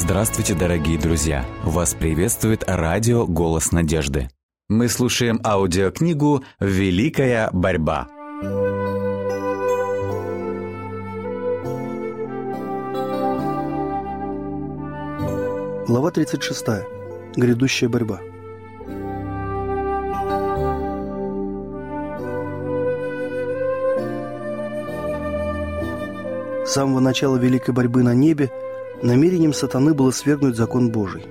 Здравствуйте, дорогие друзья! Вас приветствует радио «Голос надежды». Мы слушаем аудиокнигу «Великая борьба». Глава 36. Грядущая борьба. С самого начала великой борьбы на небе намерением сатаны было свергнуть закон Божий.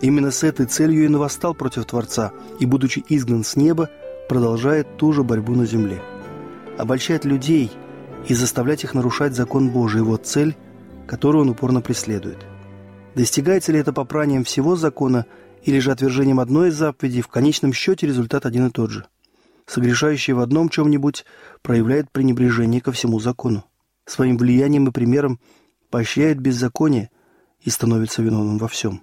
Именно с этой целью и навостал против Творца, и, будучи изгнан с неба, продолжает ту же борьбу на земле. Обольщать людей и заставлять их нарушать закон Божий – вот цель, которую он упорно преследует. Достигается ли это попранием всего закона или же отвержением одной из заповедей, в конечном счете результат один и тот же. Согрешающий в одном чем-нибудь проявляет пренебрежение ко всему закону своим влиянием и примером поощряет беззаконие и становится виновным во всем.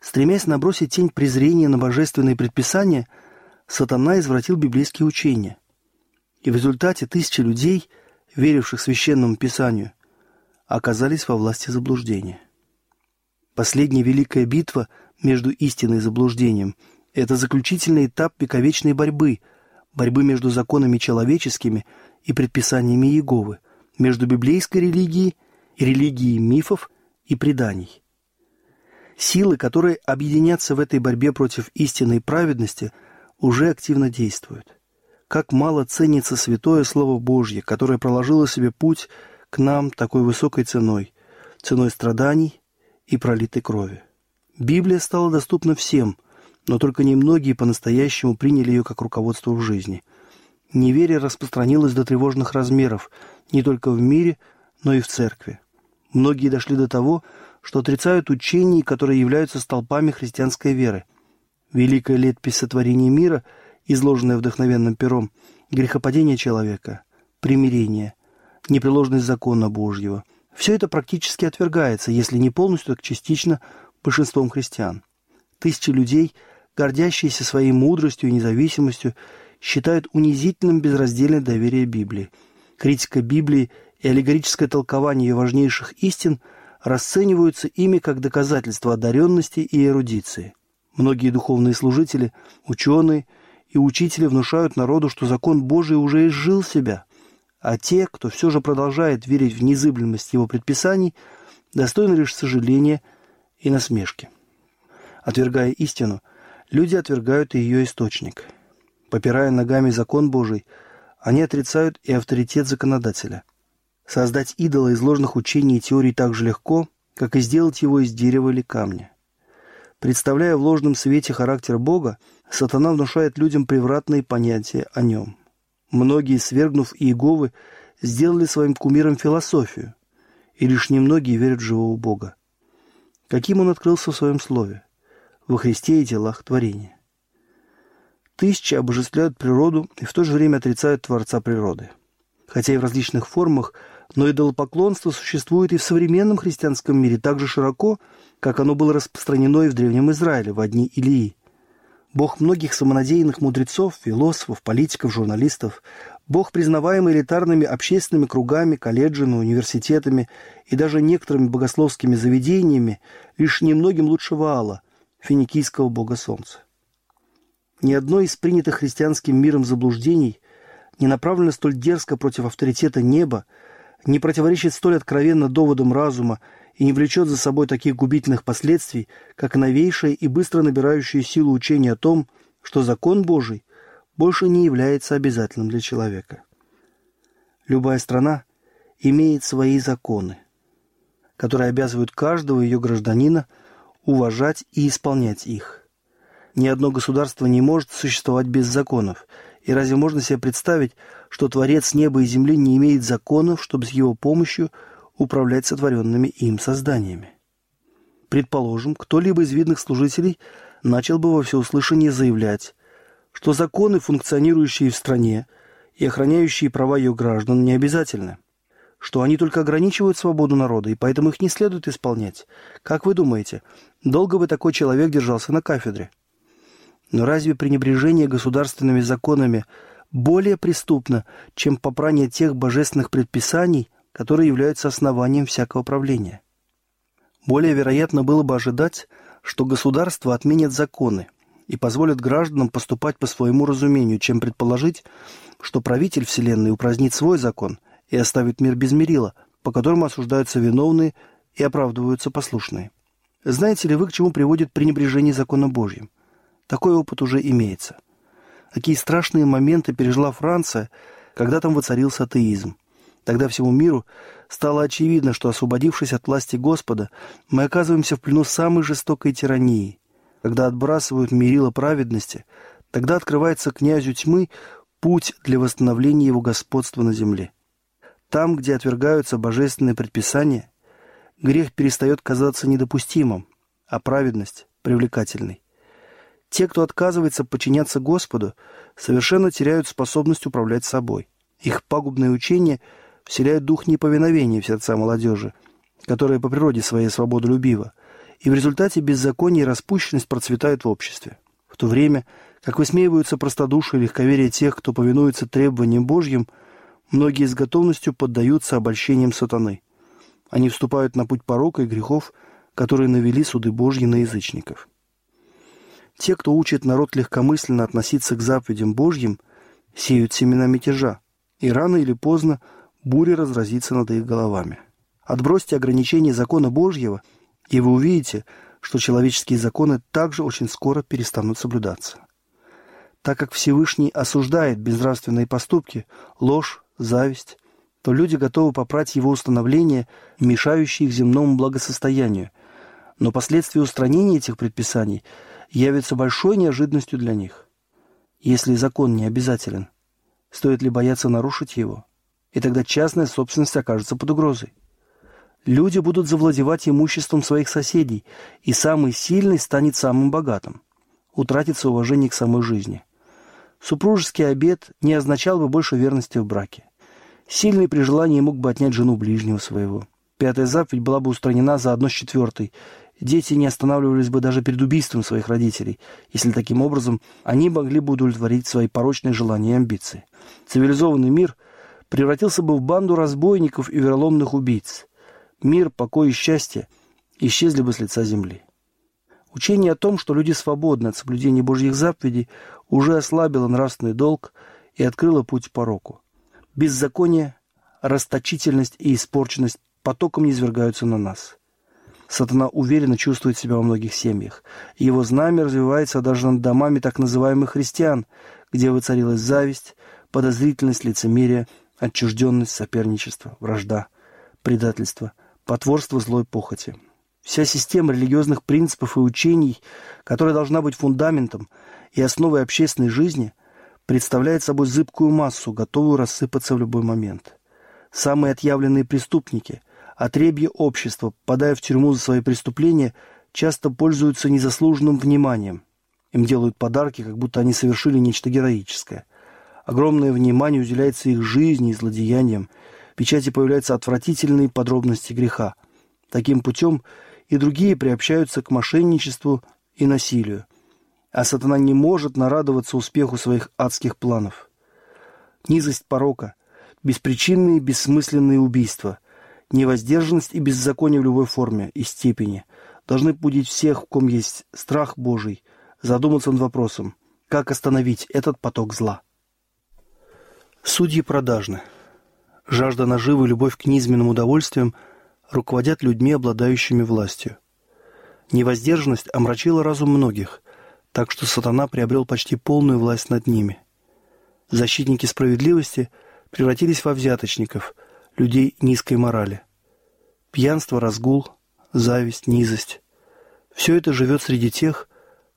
Стремясь набросить тень презрения на божественные предписания, сатана извратил библейские учения. И в результате тысячи людей, веривших священному писанию, оказались во власти заблуждения. Последняя великая битва между истиной и заблуждением – это заключительный этап вековечной борьбы, борьбы между законами человеческими и предписаниями Иеговы – между библейской религией и религией мифов и преданий. Силы, которые объединятся в этой борьбе против истинной праведности, уже активно действуют. Как мало ценится святое Слово Божье, которое проложило себе путь к нам такой высокой ценой, ценой страданий и пролитой крови. Библия стала доступна всем, но только немногие по-настоящему приняли ее как руководство в жизни. Неверие распространилось до тревожных размеров, не только в мире, но и в церкви. Многие дошли до того, что отрицают учения, которые являются столпами христианской веры. Великая летопись сотворения мира, изложенная вдохновенным пером, грехопадение человека, примирение, непреложность закона Божьего – все это практически отвергается, если не полностью, так частично большинством христиан. Тысячи людей, гордящиеся своей мудростью и независимостью, считают унизительным безраздельное доверие Библии – критика Библии и аллегорическое толкование ее важнейших истин расцениваются ими как доказательство одаренности и эрудиции. Многие духовные служители, ученые и учители внушают народу, что закон Божий уже изжил себя, а те, кто все же продолжает верить в незыблемость его предписаний, достойны лишь сожаления и насмешки. Отвергая истину, люди отвергают и ее источник. Попирая ногами закон Божий – они отрицают и авторитет законодателя. Создать идола из ложных учений и теорий так же легко, как и сделать его из дерева или камня. Представляя в ложном свете характер Бога, сатана внушает людям превратные понятия о нем. Многие, свергнув Иеговы, сделали своим кумиром философию, и лишь немногие верят в живого Бога. Каким он открылся в своем слове? Во Христе и делах творения. Тысячи обожествляют природу и в то же время отрицают Творца природы. Хотя и в различных формах, но идолопоклонство существует и в современном христианском мире так же широко, как оно было распространено и в Древнем Израиле в одни Илии. Бог многих самонадеянных мудрецов, философов, политиков, журналистов, Бог, признаваемый элитарными общественными кругами, колледжами, университетами и даже некоторыми богословскими заведениями, лишь немногим лучше Ваала, финикийского бога солнца. Ни одно из принятых христианским миром заблуждений не направлено столь дерзко против авторитета неба, не противоречит столь откровенно доводам разума и не влечет за собой таких губительных последствий, как новейшее и быстро набирающее силу учение о том, что закон Божий больше не является обязательным для человека. Любая страна имеет свои законы, которые обязывают каждого ее гражданина уважать и исполнять их. Ни одно государство не может существовать без законов. И разве можно себе представить, что Творец неба и земли не имеет законов, чтобы с его помощью управлять сотворенными им созданиями? Предположим, кто-либо из видных служителей начал бы во всеуслышание заявлять, что законы, функционирующие в стране и охраняющие права ее граждан, не обязательны, что они только ограничивают свободу народа, и поэтому их не следует исполнять. Как вы думаете, долго бы такой человек держался на кафедре? Но разве пренебрежение государственными законами более преступно, чем попрание тех божественных предписаний, которые являются основанием всякого правления? Более вероятно было бы ожидать, что государство отменит законы и позволит гражданам поступать по своему разумению, чем предположить, что правитель Вселенной упразднит свой закон и оставит мир без мерила, по которому осуждаются виновные и оправдываются послушные. Знаете ли вы, к чему приводит пренебрежение закона Божьим? Такой опыт уже имеется. Какие страшные моменты пережила Франция, когда там воцарился атеизм. Тогда всему миру стало очевидно, что, освободившись от власти Господа, мы оказываемся в плену самой жестокой тирании. Когда отбрасывают мерило праведности, тогда открывается князю тьмы путь для восстановления его господства на земле. Там, где отвергаются божественные предписания, грех перестает казаться недопустимым, а праведность – привлекательной. Те, кто отказывается подчиняться Господу, совершенно теряют способность управлять собой. Их пагубное учение вселяет дух неповиновения в сердца молодежи, которая по природе своей свободолюбива, и в результате беззаконие и распущенность процветают в обществе. В то время, как высмеиваются простодушие и легковерие тех, кто повинуется требованиям Божьим, многие с готовностью поддаются обольщениям сатаны. Они вступают на путь порока и грехов, которые навели суды Божьи на язычников. Те, кто учит народ легкомысленно относиться к заповедям Божьим, сеют семена мятежа, и рано или поздно буря разразится над их головами. Отбросьте ограничения закона Божьего, и вы увидите, что человеческие законы также очень скоро перестанут соблюдаться. Так как Всевышний осуждает безнравственные поступки, ложь, зависть, то люди готовы попрать его установления, мешающие их земному благосостоянию. Но последствия устранения этих предписаний явятся большой неожиданностью для них. Если закон не обязателен, стоит ли бояться нарушить его? И тогда частная собственность окажется под угрозой. Люди будут завладевать имуществом своих соседей, и самый сильный станет самым богатым. Утратится уважение к самой жизни. Супружеский обет не означал бы больше верности в браке. Сильный при желании мог бы отнять жену ближнего своего. Пятая заповедь была бы устранена заодно с четвертой. Дети не останавливались бы даже перед убийством своих родителей, если таким образом они могли бы удовлетворить свои порочные желания и амбиции. Цивилизованный мир превратился бы в банду разбойников и вероломных убийц мир, покой и счастье исчезли бы с лица земли. Учение о том, что люди свободны от соблюдения Божьих заповедей, уже ослабило нравственный долг и открыло путь пороку. Беззаконие, расточительность и испорченность потоком низвергаются на нас. Сатана уверенно чувствует себя во многих семьях. Его знамя развивается даже над домами так называемых христиан, где воцарилась зависть, подозрительность, лицемерие, отчужденность, соперничество, вражда, предательство, потворство злой похоти. Вся система религиозных принципов и учений, которая должна быть фундаментом и основой общественной жизни, представляет собой зыбкую массу, готовую рассыпаться в любой момент. Самые отъявленные преступники, отребье общества, попадая в тюрьму за свои преступления, часто пользуются незаслуженным вниманием. Им делают подарки, как будто они совершили нечто героическое. Огромное внимание уделяется их жизни и злодеяниям, печати появляются отвратительные подробности греха. Таким путем и другие приобщаются к мошенничеству и насилию. А сатана не может нарадоваться успеху своих адских планов. Низость порока, беспричинные бессмысленные убийства, невоздержанность и беззаконие в любой форме и степени должны будить всех, в ком есть страх Божий, задуматься над вопросом, как остановить этот поток зла. Судьи продажны – Жажда наживы и любовь к низменным удовольствиям руководят людьми, обладающими властью. Невоздержанность омрачила разум многих, так что сатана приобрел почти полную власть над ними. Защитники справедливости превратились во взяточников, людей низкой морали. Пьянство, разгул, зависть, низость – все это живет среди тех,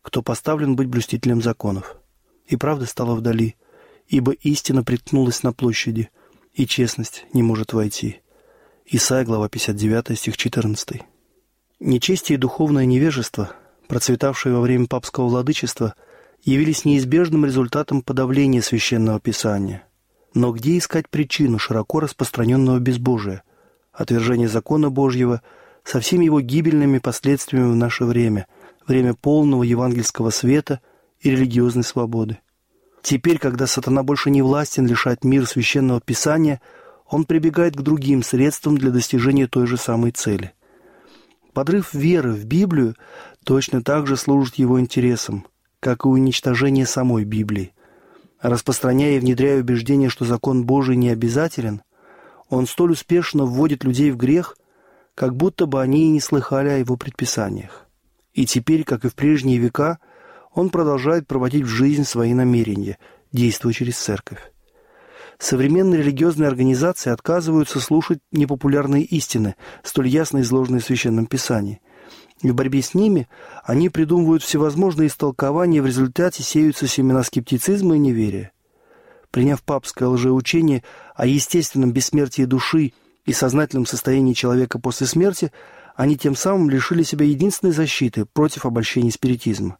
кто поставлен быть блюстителем законов. И правда стала вдали, ибо истина приткнулась на площади – и честность не может войти. Исайя, глава 59, стих 14. Нечестие и духовное невежество, процветавшие во время папского владычества, явились неизбежным результатом подавления священного писания. Но где искать причину широко распространенного безбожия, отвержения закона Божьего со всеми его гибельными последствиями в наше время, время полного евангельского света и религиозной свободы? Теперь, когда сатана больше не властен лишать мир священного писания, он прибегает к другим средствам для достижения той же самой цели. Подрыв веры в Библию точно так же служит его интересам, как и уничтожение самой Библии. Распространяя и внедряя убеждение, что закон Божий не обязателен, он столь успешно вводит людей в грех, как будто бы они и не слыхали о его предписаниях. И теперь, как и в прежние века, он продолжает проводить в жизнь свои намерения, действуя через церковь. Современные религиозные организации отказываются слушать непопулярные истины, столь ясно изложенные в Священном Писании. В борьбе с ними они придумывают всевозможные истолкования, в результате сеются семена скептицизма и неверия. Приняв папское лжеучение о естественном бессмертии души и сознательном состоянии человека после смерти, они тем самым лишили себя единственной защиты против обольщения спиритизма.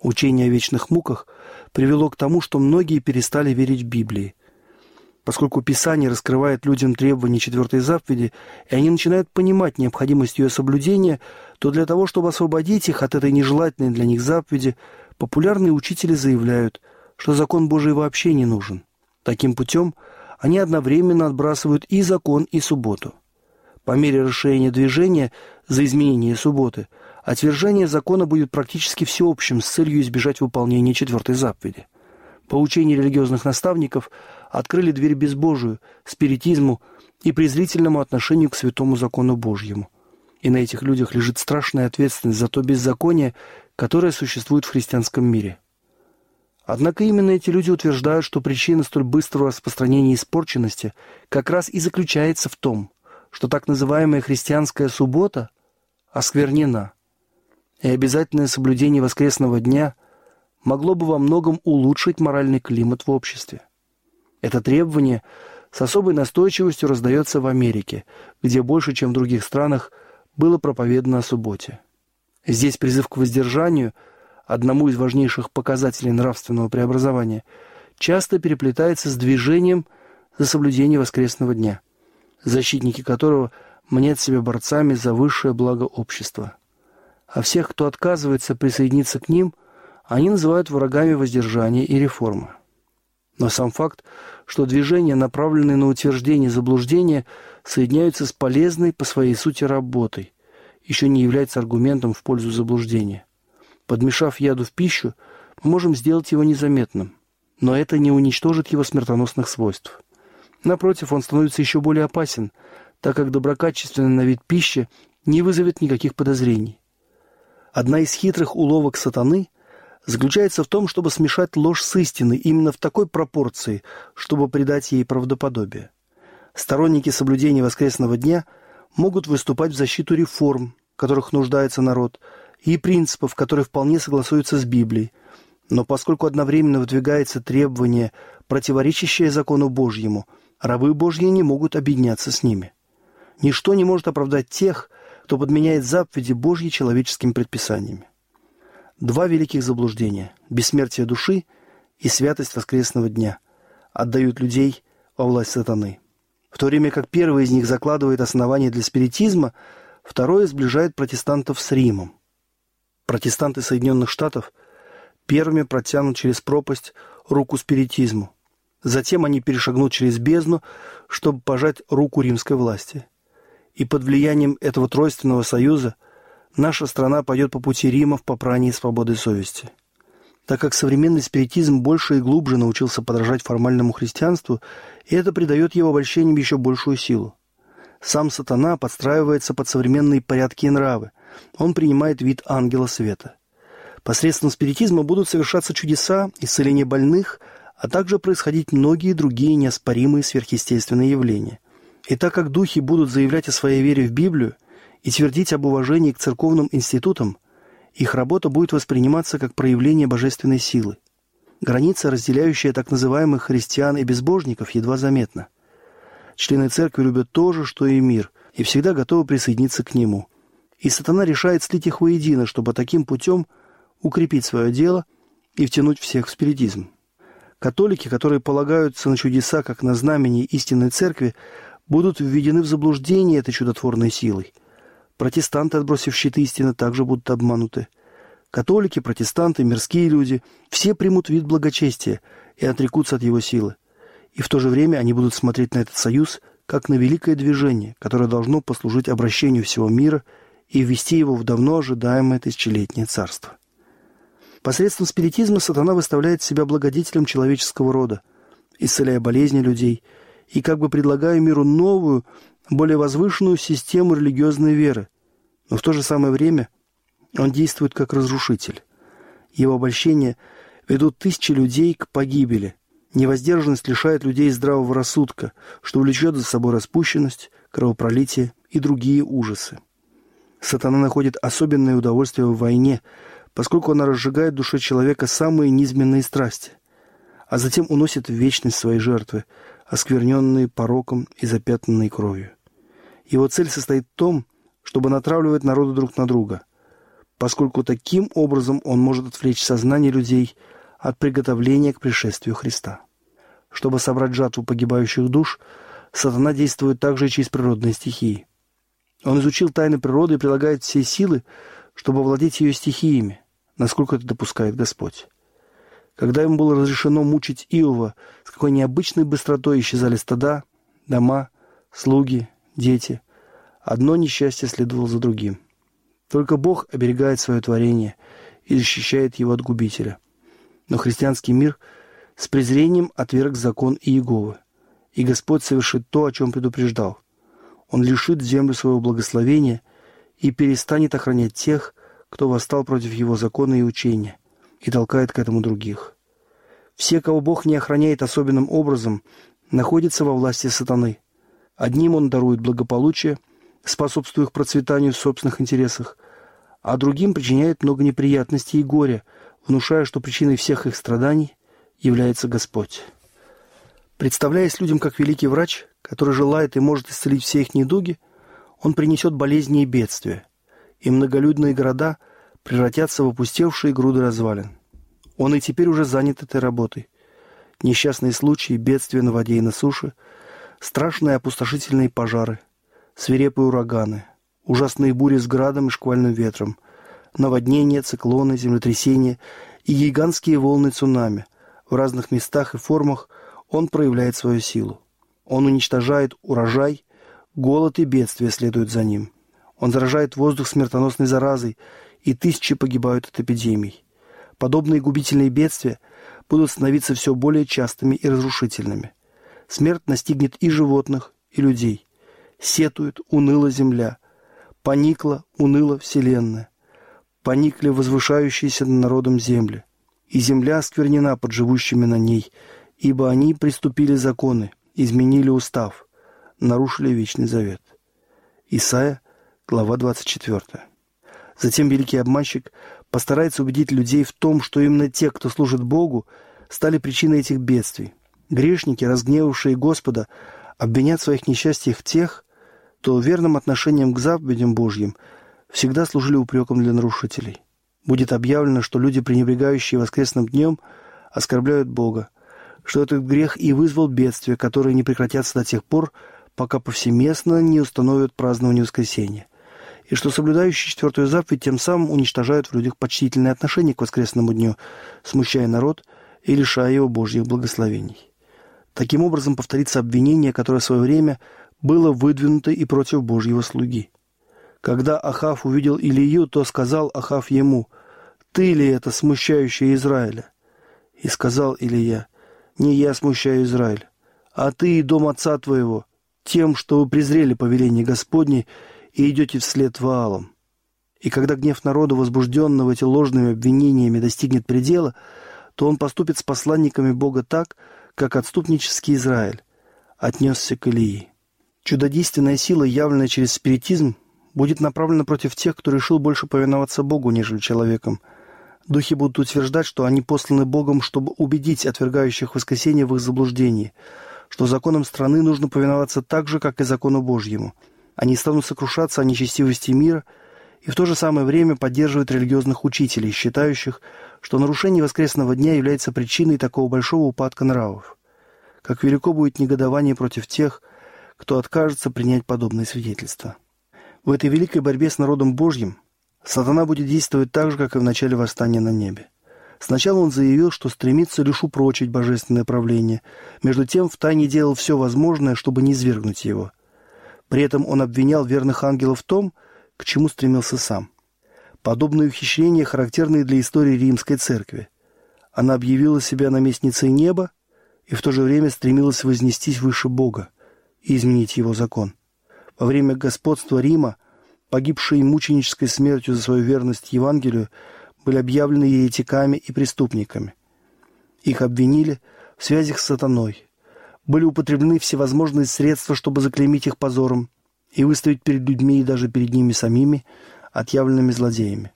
Учение о вечных муках привело к тому, что многие перестали верить в Библии – поскольку Писание раскрывает людям требования четвертой заповеди, и они начинают понимать необходимость ее соблюдения, то для того, чтобы освободить их от этой нежелательной для них заповеди, популярные учители заявляют, что закон Божий вообще не нужен. Таким путем они одновременно отбрасывают и закон, и субботу. По мере расширения движения за изменение субботы, отвержение закона будет практически всеобщим с целью избежать выполнения четвертой заповеди. Поучения религиозных наставников открыли дверь безбожию, спиритизму и презрительному отношению к святому закону Божьему. И на этих людях лежит страшная ответственность за то беззаконие, которое существует в христианском мире. Однако именно эти люди утверждают, что причина столь быстрого распространения испорченности как раз и заключается в том, что так называемая христианская суббота осквернена, и обязательное соблюдение воскресного дня могло бы во многом улучшить моральный климат в обществе. Это требование с особой настойчивостью раздается в Америке, где больше, чем в других странах, было проповедано о субботе. Здесь призыв к воздержанию, одному из важнейших показателей нравственного преобразования, часто переплетается с движением за соблюдение воскресного дня, защитники которого мнят себя борцами за высшее благо общества. А всех, кто отказывается присоединиться к ним – они называют врагами воздержания и реформы. Но сам факт, что движения, направленные на утверждение заблуждения, соединяются с полезной по своей сути работой, еще не является аргументом в пользу заблуждения. Подмешав яду в пищу, мы можем сделать его незаметным, но это не уничтожит его смертоносных свойств. Напротив, он становится еще более опасен, так как доброкачественная на вид пища не вызовет никаких подозрений. Одна из хитрых уловок сатаны заключается в том, чтобы смешать ложь с истиной именно в такой пропорции, чтобы придать ей правдоподобие. Сторонники соблюдения воскресного дня могут выступать в защиту реформ, которых нуждается народ, и принципов, которые вполне согласуются с Библией. Но поскольку одновременно выдвигается требование, противоречащее закону Божьему, рабы Божьи не могут объединяться с ними. Ничто не может оправдать тех, кто подменяет заповеди Божьи человеческими предписаниями два великих заблуждения – бессмертие души и святость воскресного дня – отдают людей во власть сатаны. В то время как первый из них закладывает основания для спиритизма, второе сближает протестантов с Римом. Протестанты Соединенных Штатов первыми протянут через пропасть руку спиритизму. Затем они перешагнут через бездну, чтобы пожать руку римской власти. И под влиянием этого тройственного союза – наша страна пойдет по пути Рима в попрании свободы совести. Так как современный спиритизм больше и глубже научился подражать формальному христианству, и это придает его обольщениям еще большую силу. Сам сатана подстраивается под современные порядки и нравы. Он принимает вид ангела света. Посредством спиритизма будут совершаться чудеса, исцеление больных, а также происходить многие другие неоспоримые сверхъестественные явления. И так как духи будут заявлять о своей вере в Библию, и твердить об уважении к церковным институтам, их работа будет восприниматься как проявление божественной силы. Граница, разделяющая так называемых христиан и безбожников, едва заметна. Члены церкви любят то же, что и мир, и всегда готовы присоединиться к нему. И сатана решает слить их воедино, чтобы таким путем укрепить свое дело и втянуть всех в спиритизм. Католики, которые полагаются на чудеса как на знамени истинной церкви, будут введены в заблуждение этой чудотворной силой – Протестанты, отбросив щиты истины, также будут обмануты. Католики, протестанты, мирские люди – все примут вид благочестия и отрекутся от его силы. И в то же время они будут смотреть на этот союз как на великое движение, которое должно послужить обращению всего мира и ввести его в давно ожидаемое тысячелетнее царство. Посредством спиритизма сатана выставляет себя благодетелем человеческого рода, исцеляя болезни людей и как бы предлагая миру новую, более возвышенную систему религиозной веры, но в то же самое время он действует как разрушитель. Его обольщения ведут тысячи людей к погибели. Невоздержанность лишает людей здравого рассудка, что влечет за собой распущенность, кровопролитие и другие ужасы. Сатана находит особенное удовольствие в войне, поскольку она разжигает в душе человека самые низменные страсти, а затем уносит в вечность свои жертвы, оскверненные пороком и запятнанные кровью. Его цель состоит в том, чтобы натравливать народы друг на друга – поскольку таким образом он может отвлечь сознание людей от приготовления к пришествию Христа. Чтобы собрать жатву погибающих душ, сатана действует также и через природные стихии. Он изучил тайны природы и прилагает все силы, чтобы овладеть ее стихиями, насколько это допускает Господь. Когда ему было разрешено мучить Иова, с какой необычной быстротой исчезали стада, дома, слуги, дети, одно несчастье следовало за другим. Только Бог оберегает свое творение и защищает его от губителя. Но христианский мир с презрением отверг закон Иеговы, и Господь совершит то, о чем предупреждал. Он лишит землю своего благословения и перестанет охранять тех, кто восстал против его закона и учения, и толкает к этому других. Все, кого Бог не охраняет особенным образом, находятся во власти сатаны. Одним он дарует благополучие, способствуя их процветанию в собственных интересах, а другим причиняет много неприятностей и горя, внушая, что причиной всех их страданий является Господь. Представляясь людям как великий врач, который желает и может исцелить все их недуги, он принесет болезни и бедствия, и многолюдные города превратятся в опустевшие груды развалин. Он и теперь уже занят этой работой. Несчастные случаи, бедствия на воде и на суше, страшные опустошительные пожары, свирепые ураганы – ужасные бури с градом и шквальным ветром, наводнения, циклоны, землетрясения и гигантские волны цунами. В разных местах и формах он проявляет свою силу. Он уничтожает урожай, голод и бедствия следуют за ним. Он заражает воздух смертоносной заразой, и тысячи погибают от эпидемий. Подобные губительные бедствия будут становиться все более частыми и разрушительными. Смерть настигнет и животных, и людей. Сетует, уныла земля – Поникла, уныла вселенная. Поникли возвышающиеся над народом земли. И земля осквернена под живущими на ней, ибо они приступили законы, изменили устав, нарушили вечный завет. Исайя, глава 24. Затем великий обманщик постарается убедить людей в том, что именно те, кто служит Богу, стали причиной этих бедствий. Грешники, разгневавшие Господа, обвинят в своих несчастьях тех, то верным отношением к заповедям Божьим всегда служили упреком для нарушителей. Будет объявлено, что люди, пренебрегающие воскресным днем, оскорбляют Бога, что этот грех и вызвал бедствия, которые не прекратятся до тех пор, пока повсеместно не установят празднование воскресения, и что соблюдающие четвертую заповедь тем самым уничтожают в людях почтительное отношение к воскресному дню, смущая народ и лишая его Божьих благословений. Таким образом повторится обвинение, которое в свое время – было выдвинуто и против Божьего слуги. Когда Ахав увидел Илию, то сказал Ахав ему, «Ты ли это, смущающий Израиля?» И сказал Илия, «Не я смущаю Израиль, а ты и дом отца твоего, тем, что вы презрели повеление Господне и идете вслед Ваалам». И когда гнев народа, возбужденного эти ложными обвинениями, достигнет предела, то он поступит с посланниками Бога так, как отступнический Израиль отнесся к Илии. Чудодейственная сила, явленная через спиритизм, будет направлена против тех, кто решил больше повиноваться Богу, нежели человеком. Духи будут утверждать, что они посланы Богом, чтобы убедить отвергающих воскресение в их заблуждении, что законам страны нужно повиноваться так же, как и закону Божьему. Они станут сокрушаться о нечестивости мира и в то же самое время поддерживают религиозных учителей, считающих, что нарушение воскресного дня является причиной такого большого упадка нравов. Как велико будет негодование против тех, кто откажется принять подобные свидетельства. В этой великой борьбе с народом Божьим сатана будет действовать так же, как и в начале восстания на небе. Сначала он заявил, что стремится лишь упрочить божественное правление, между тем в тайне делал все возможное, чтобы не свергнуть его. При этом он обвинял верных ангелов в том, к чему стремился сам. Подобные ухищрения характерны для истории римской церкви. Она объявила себя наместницей неба и в то же время стремилась вознестись выше Бога и изменить его закон. Во время господства Рима погибшие мученической смертью за свою верность Евангелию были объявлены еретиками и преступниками. Их обвинили в связях с сатаной. Были употреблены всевозможные средства, чтобы заклеймить их позором и выставить перед людьми и даже перед ними самими отъявленными злодеями.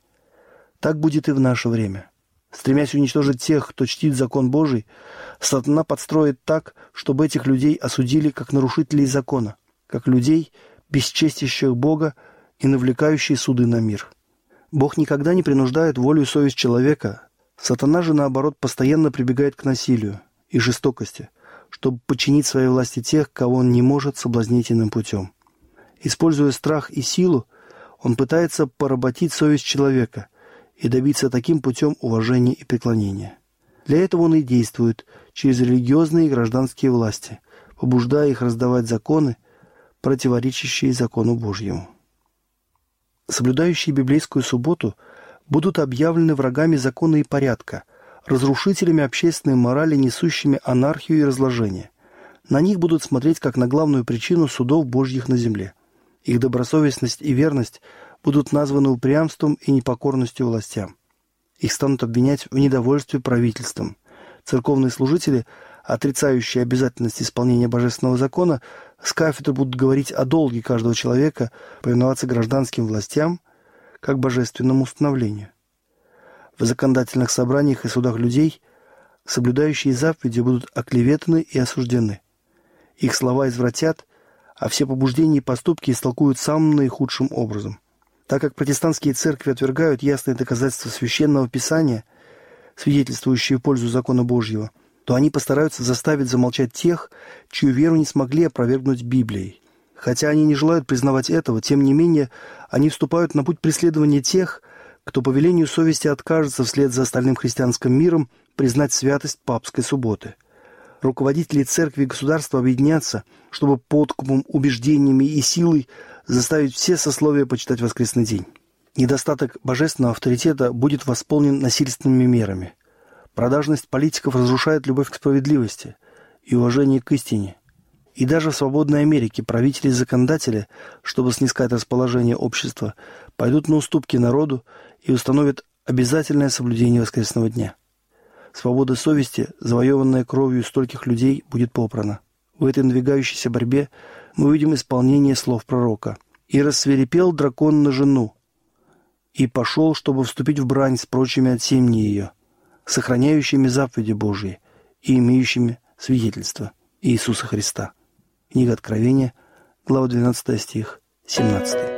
Так будет и в наше время. Стремясь уничтожить тех, кто чтит закон Божий, сатана подстроит так, чтобы этих людей осудили как нарушителей закона, как людей, бесчестящих Бога и навлекающие суды на мир. Бог никогда не принуждает волю и совесть человека. Сатана же, наоборот, постоянно прибегает к насилию и жестокости, чтобы подчинить своей власти тех, кого он не может соблазнить иным путем. Используя страх и силу, он пытается поработить совесть человека и добиться таким путем уважения и преклонения. Для этого он и действует через религиозные и гражданские власти, побуждая их раздавать законы, противоречащие закону Божьему. Соблюдающие библейскую субботу будут объявлены врагами закона и порядка, разрушителями общественной морали, несущими анархию и разложение. На них будут смотреть как на главную причину судов Божьих на земле. Их добросовестность и верность будут названы упрямством и непокорностью властям. Их станут обвинять в недовольстве правительством. Церковные служители, отрицающие обязательность исполнения божественного закона, с кафедры будут говорить о долге каждого человека повиноваться гражданским властям как божественному установлению. В законодательных собраниях и судах людей соблюдающие заповеди будут оклеветаны и осуждены. Их слова извратят, а все побуждения и поступки истолкуют самым наихудшим образом. Так как протестантские церкви отвергают ясные доказательства священного писания, свидетельствующие пользу закона Божьего, то они постараются заставить замолчать тех, чью веру не смогли опровергнуть Библией. Хотя они не желают признавать этого, тем не менее они вступают на путь преследования тех, кто по велению совести откажется вслед за остальным христианским миром признать святость папской субботы – руководители церкви и государства объединятся, чтобы подкупом, убеждениями и силой заставить все сословия почитать воскресный день. Недостаток божественного авторитета будет восполнен насильственными мерами. Продажность политиков разрушает любовь к справедливости и уважение к истине. И даже в свободной Америке правители и законодатели, чтобы снискать расположение общества, пойдут на уступки народу и установят обязательное соблюдение воскресного дня. Свобода совести, завоеванная кровью стольких людей, будет попрана. В этой надвигающейся борьбе мы увидим исполнение слов пророка. «И рассверепел дракон на жену, и пошел, чтобы вступить в брань с прочими от семьи ее, сохраняющими заповеди Божьи и имеющими свидетельство Иисуса Христа». Книга Откровения, глава 12 стих, 17.